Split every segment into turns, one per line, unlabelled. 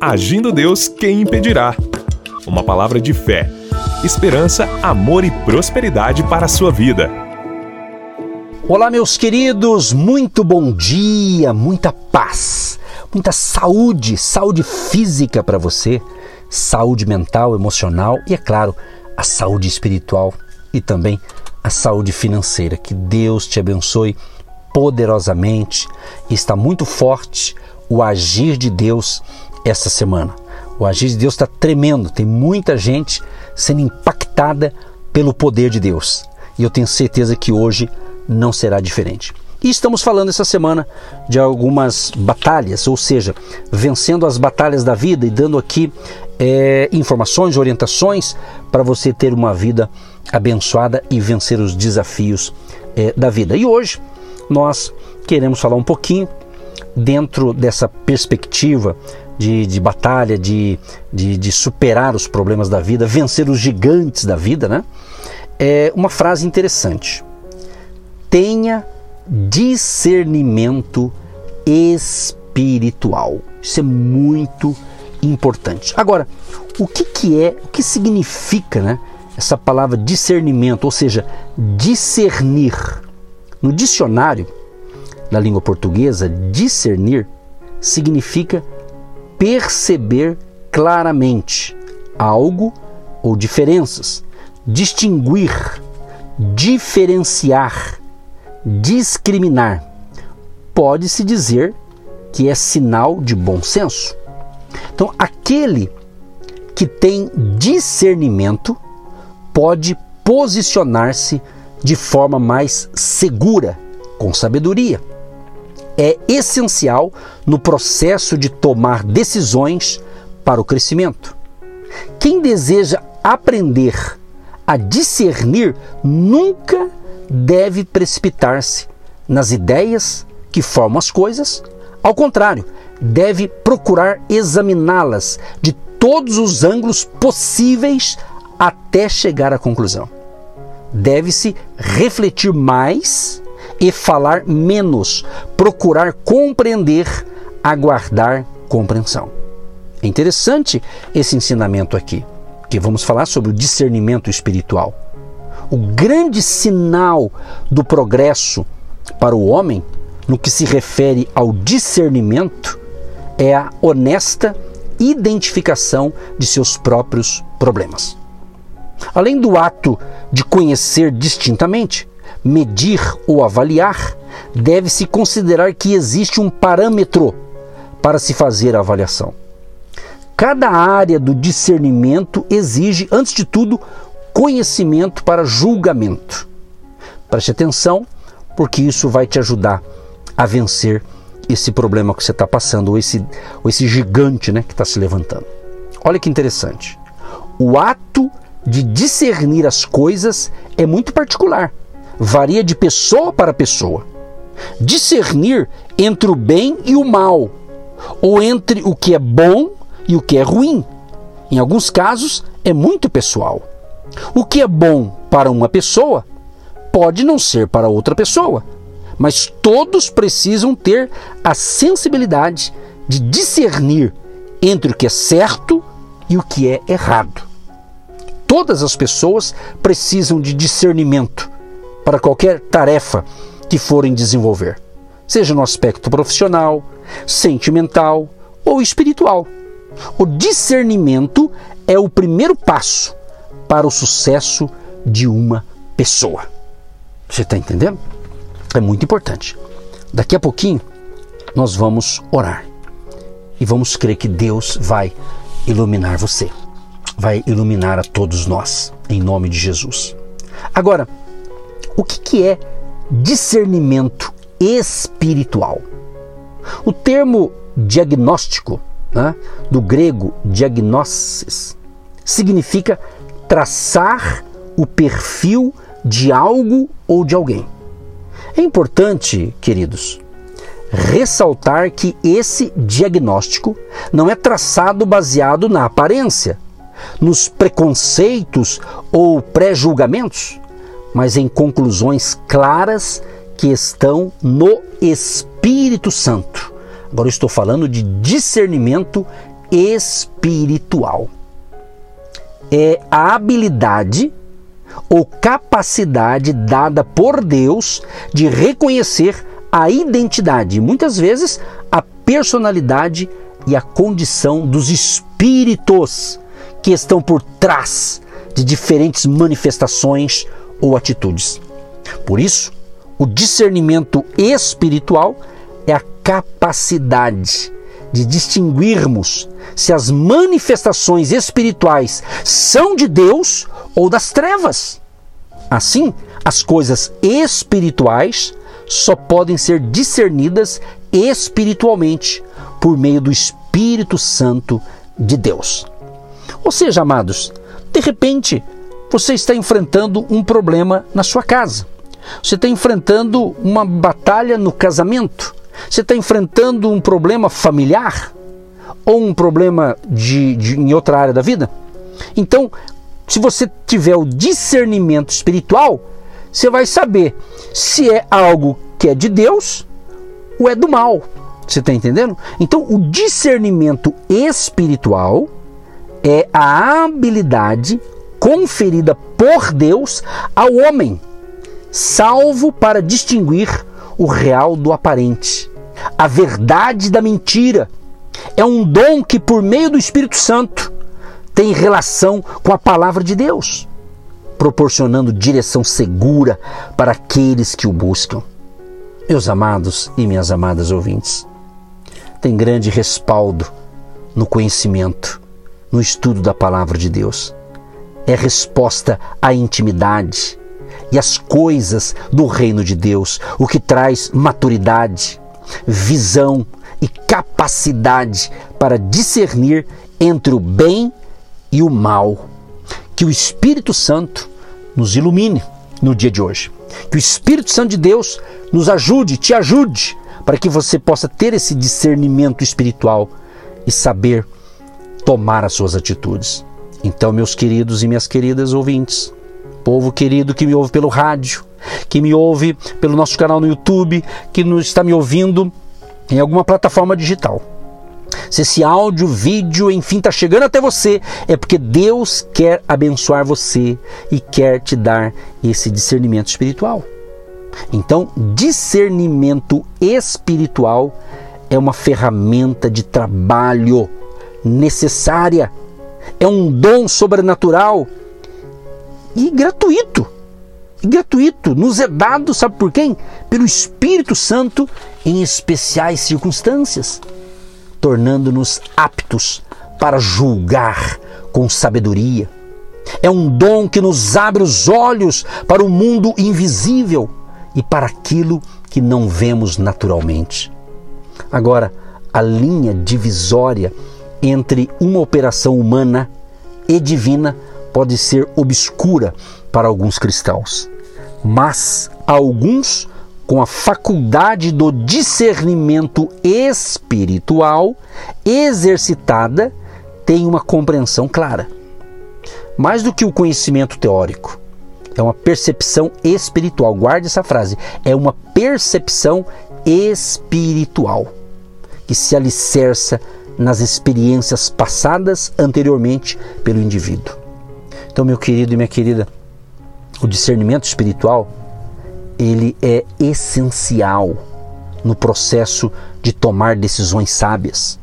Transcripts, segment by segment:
Agindo Deus, quem impedirá? Uma palavra de fé, esperança, amor e prosperidade para a sua vida.
Olá, meus queridos, muito bom dia, muita paz, muita saúde, saúde física para você, saúde mental, emocional e, é claro, a saúde espiritual e também a saúde financeira. Que Deus te abençoe poderosamente. Está muito forte o agir de Deus essa semana. O agir de Deus está tremendo, tem muita gente sendo impactada pelo poder de Deus. E eu tenho certeza que hoje não será diferente. E estamos falando essa semana de algumas batalhas, ou seja, vencendo as batalhas da vida e dando aqui é, informações, orientações para você ter uma vida abençoada e vencer os desafios é, da vida. E hoje nós queremos falar um pouquinho dentro dessa perspectiva de, de batalha, de, de, de, superar os problemas da vida, vencer os gigantes da vida, né? É uma frase interessante. Tenha discernimento espiritual. Isso é muito importante. Agora, o que, que é, o que significa né, essa palavra discernimento, ou seja, discernir? No dicionário da língua portuguesa, discernir significa perceber claramente algo ou diferenças, distinguir, diferenciar, discriminar. Pode-se dizer que é sinal de bom senso. Então, aquele que tem discernimento pode posicionar-se de forma mais segura, com sabedoria. É essencial no processo de tomar decisões para o crescimento. Quem deseja aprender a discernir nunca deve precipitar-se nas ideias que formam as coisas. Ao contrário, deve procurar examiná-las de todos os ângulos possíveis até chegar à conclusão. Deve-se refletir mais e falar menos, procurar compreender, aguardar compreensão. É interessante esse ensinamento aqui, que vamos falar sobre o discernimento espiritual. O grande sinal do progresso para o homem, no que se refere ao discernimento, é a honesta identificação de seus próprios problemas. Além do ato de conhecer distintamente, medir ou avaliar, deve-se considerar que existe um parâmetro para se fazer a avaliação. Cada área do discernimento exige, antes de tudo, conhecimento para julgamento. Preste atenção, porque isso vai te ajudar a vencer esse problema que você está passando, ou esse, ou esse gigante né, que está se levantando. Olha que interessante. O ato de discernir as coisas é muito particular, varia de pessoa para pessoa. Discernir entre o bem e o mal, ou entre o que é bom e o que é ruim, em alguns casos é muito pessoal. O que é bom para uma pessoa pode não ser para outra pessoa mas todos precisam ter a sensibilidade de discernir entre o que é certo e o que é errado. Todas as pessoas precisam de discernimento para qualquer tarefa que forem desenvolver, seja no aspecto profissional, sentimental ou espiritual. O discernimento é o primeiro passo para o sucesso de uma pessoa. Você está entendendo? é muito importante. Daqui a pouquinho nós vamos orar e vamos crer que Deus vai iluminar você, vai iluminar a todos nós, em nome de Jesus. Agora, o que, que é discernimento espiritual? O termo diagnóstico, né, do grego diagnosis, significa traçar o perfil de algo ou de alguém. É importante, queridos, ressaltar que esse diagnóstico não é traçado baseado na aparência, nos preconceitos ou pré-julgamentos, mas em conclusões claras que estão no Espírito Santo. Agora estou falando de discernimento espiritual. É a habilidade ou capacidade dada por Deus de reconhecer a identidade, muitas vezes a personalidade e a condição dos espíritos que estão por trás de diferentes manifestações ou atitudes. Por isso, o discernimento espiritual é a capacidade de distinguirmos se as manifestações espirituais são de Deus ou das trevas. Assim, as coisas espirituais só podem ser discernidas espiritualmente por meio do Espírito Santo de Deus. Ou seja, amados, de repente você está enfrentando um problema na sua casa. Você está enfrentando uma batalha no casamento. Você está enfrentando um problema familiar ou um problema de, de, em outra área da vida. Então, se você tiver o discernimento espiritual, você vai saber se é algo que é de Deus ou é do mal. Você está entendendo? Então, o discernimento espiritual é a habilidade conferida por Deus ao homem, salvo para distinguir o real do aparente, a verdade da mentira. É um dom que, por meio do Espírito Santo, tem relação com a palavra de Deus, proporcionando direção segura para aqueles que o buscam. Meus amados e minhas amadas ouvintes, tem grande respaldo no conhecimento, no estudo da palavra de Deus. É resposta à intimidade e às coisas do reino de Deus, o que traz maturidade, visão e capacidade para discernir entre o bem e o mal. Que o Espírito Santo nos ilumine no dia de hoje. Que o Espírito Santo de Deus nos ajude, te ajude para que você possa ter esse discernimento espiritual e saber tomar as suas atitudes. Então, meus queridos e minhas queridas ouvintes, povo querido que me ouve pelo rádio, que me ouve pelo nosso canal no YouTube, que está me ouvindo em alguma plataforma digital. Se esse áudio, vídeo, enfim, está chegando até você, é porque Deus quer abençoar você e quer te dar esse discernimento espiritual. Então, discernimento espiritual é uma ferramenta de trabalho necessária, é um dom sobrenatural e gratuito. E gratuito, nos é dado, sabe por quem? Pelo Espírito Santo em especiais circunstâncias, tornando-nos aptos para julgar com sabedoria. É um dom que nos abre os olhos para o mundo invisível e para aquilo que não vemos naturalmente. Agora, a linha divisória entre uma operação humana e divina pode ser obscura para alguns cristãos, mas alguns com a faculdade do discernimento espiritual exercitada têm uma compreensão clara. Mais do que o conhecimento teórico, é uma percepção espiritual. Guarde essa frase. É uma percepção espiritual que se alicerça nas experiências passadas anteriormente pelo indivíduo. Então, meu querido e minha querida, o discernimento espiritual ele é essencial no processo de tomar decisões sábias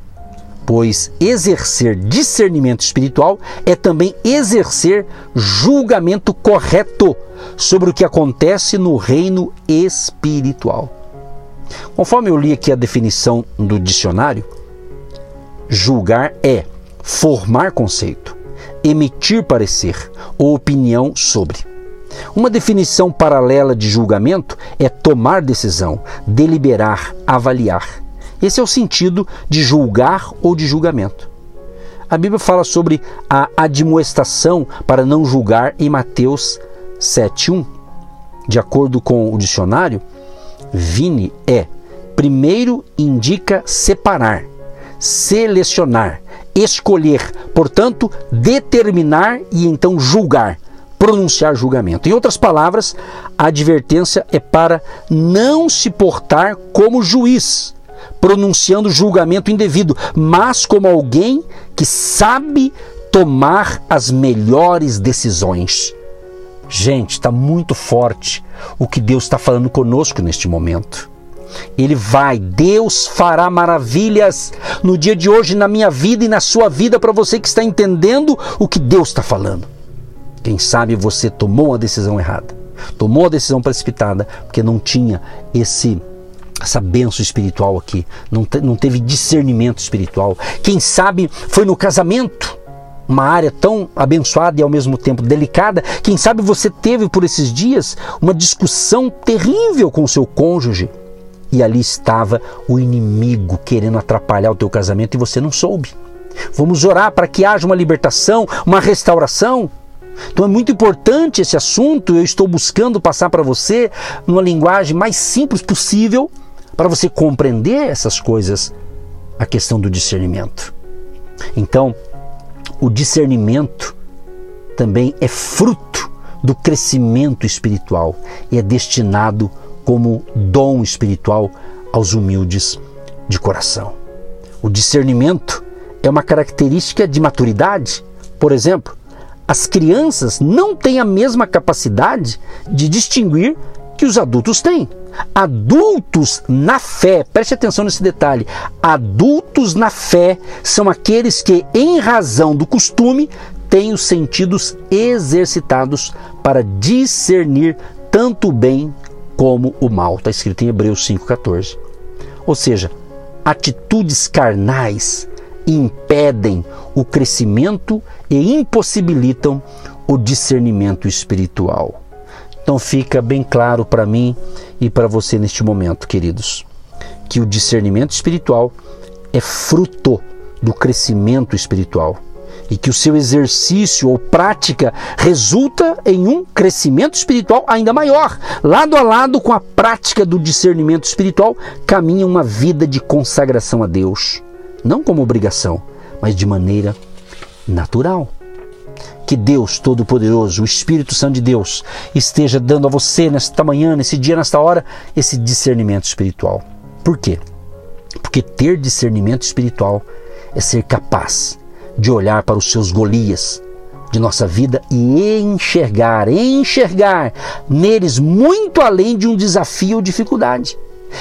pois exercer discernimento espiritual é também exercer julgamento correto sobre o que acontece no reino espiritual. Conforme eu li aqui a definição do dicionário, julgar é formar conceito, emitir parecer ou opinião sobre. Uma definição paralela de julgamento é tomar decisão, deliberar, avaliar. Esse é o sentido de julgar ou de julgamento. A Bíblia fala sobre a admoestação para não julgar em Mateus 7:1. De acordo com o dicionário, vine é primeiro indica separar, selecionar, escolher, portanto, determinar e então julgar, pronunciar julgamento. Em outras palavras, a advertência é para não se portar como juiz, pronunciando julgamento indevido, mas como alguém que sabe tomar as melhores decisões. Gente, está muito forte o que Deus está falando conosco neste momento. Ele vai, Deus fará maravilhas no dia de hoje, na minha vida e na sua vida, para você que está entendendo o que Deus está falando. Quem sabe você tomou a decisão errada, tomou a decisão precipitada, porque não tinha esse essa benção espiritual aqui, não, te, não teve discernimento espiritual. Quem sabe foi no casamento, uma área tão abençoada e ao mesmo tempo delicada. Quem sabe você teve por esses dias uma discussão terrível com o seu cônjuge e ali estava o inimigo querendo atrapalhar o teu casamento e você não soube. Vamos orar para que haja uma libertação, uma restauração. Então é muito importante esse assunto, eu estou buscando passar para você numa linguagem mais simples possível para você compreender essas coisas, a questão do discernimento. Então, o discernimento também é fruto do crescimento espiritual e é destinado como dom espiritual aos humildes de coração. O discernimento é uma característica de maturidade. Por exemplo, as crianças não têm a mesma capacidade de distinguir que os adultos têm. Adultos na fé, preste atenção nesse detalhe: adultos na fé são aqueles que, em razão do costume, têm os sentidos exercitados para discernir tanto o bem como o mal. Está escrito em Hebreus 5,14. Ou seja, atitudes carnais impedem o crescimento e impossibilitam o discernimento espiritual. Então fica bem claro para mim e para você neste momento, queridos, que o discernimento espiritual é fruto do crescimento espiritual e que o seu exercício ou prática resulta em um crescimento espiritual ainda maior. Lado a lado com a prática do discernimento espiritual, caminha uma vida de consagração a Deus, não como obrigação, mas de maneira natural. Que Deus Todo-Poderoso, o Espírito Santo de Deus, esteja dando a você nesta manhã, nesse dia, nesta hora, esse discernimento espiritual. Por quê? Porque ter discernimento espiritual é ser capaz de olhar para os seus Golias de nossa vida e enxergar, enxergar neles muito além de um desafio ou dificuldade.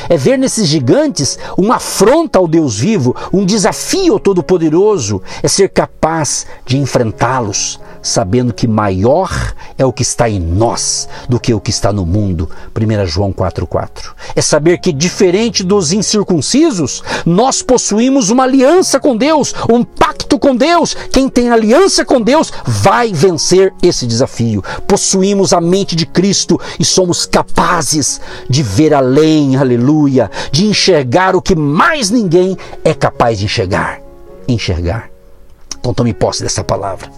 É ver nesses gigantes uma afronta ao Deus vivo, um desafio ao Todo-Poderoso, é ser capaz de enfrentá-los, sabendo que maior é o que está em nós do que o que está no mundo. 1 João 4,4. É saber que, diferente dos incircuncisos, nós possuímos uma aliança com Deus, um pacto com Deus. Quem tem aliança com Deus vai vencer esse desafio. Possuímos a mente de Cristo e somos capazes de ver além, aleluia, de enxergar o que mais ninguém é capaz de enxergar. Enxergar. Então tome posse dessa palavra.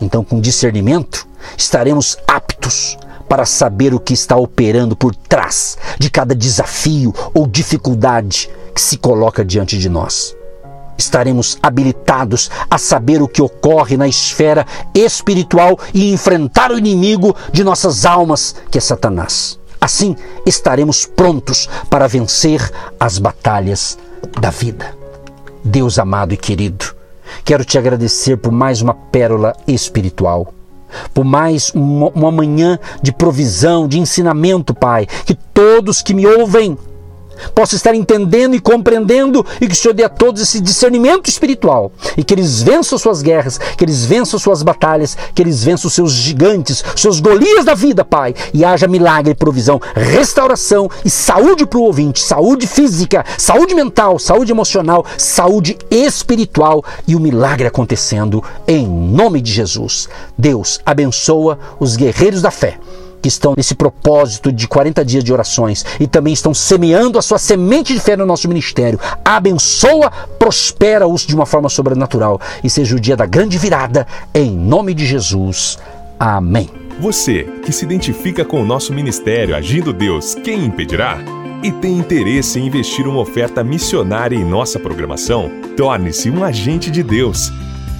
Então, com discernimento, estaremos aptos para saber o que está operando por trás de cada desafio ou dificuldade que se coloca diante de nós. Estaremos habilitados a saber o que ocorre na esfera espiritual e enfrentar o inimigo de nossas almas, que é Satanás. Assim, estaremos prontos para vencer as batalhas da vida. Deus amado e querido, Quero te agradecer por mais uma pérola espiritual, por mais uma, manhã de provisão, de ensinamento, Pai. Que todos que me ouvem possa estar entendendo e compreendendo e que o Senhor dê a todos esse discernimento espiritual e que eles vençam suas guerras, que eles vençam suas batalhas, que eles vençam seus gigantes, seus golias da vida, Pai, e haja milagre, provisão, restauração e saúde para o ouvinte, saúde física, saúde mental, saúde emocional, saúde espiritual e o milagre acontecendo em nome de Jesus. Deus abençoa os guerreiros da fé que estão nesse propósito de 40 dias de orações e também estão semeando a sua semente de fé no nosso ministério. Abençoa, prospera-os de uma forma sobrenatural e seja o dia da grande virada, em nome de Jesus. Amém.
Você que se identifica com o nosso ministério Agindo Deus, quem impedirá? E tem interesse em investir uma oferta missionária em nossa programação? Torne-se um agente de Deus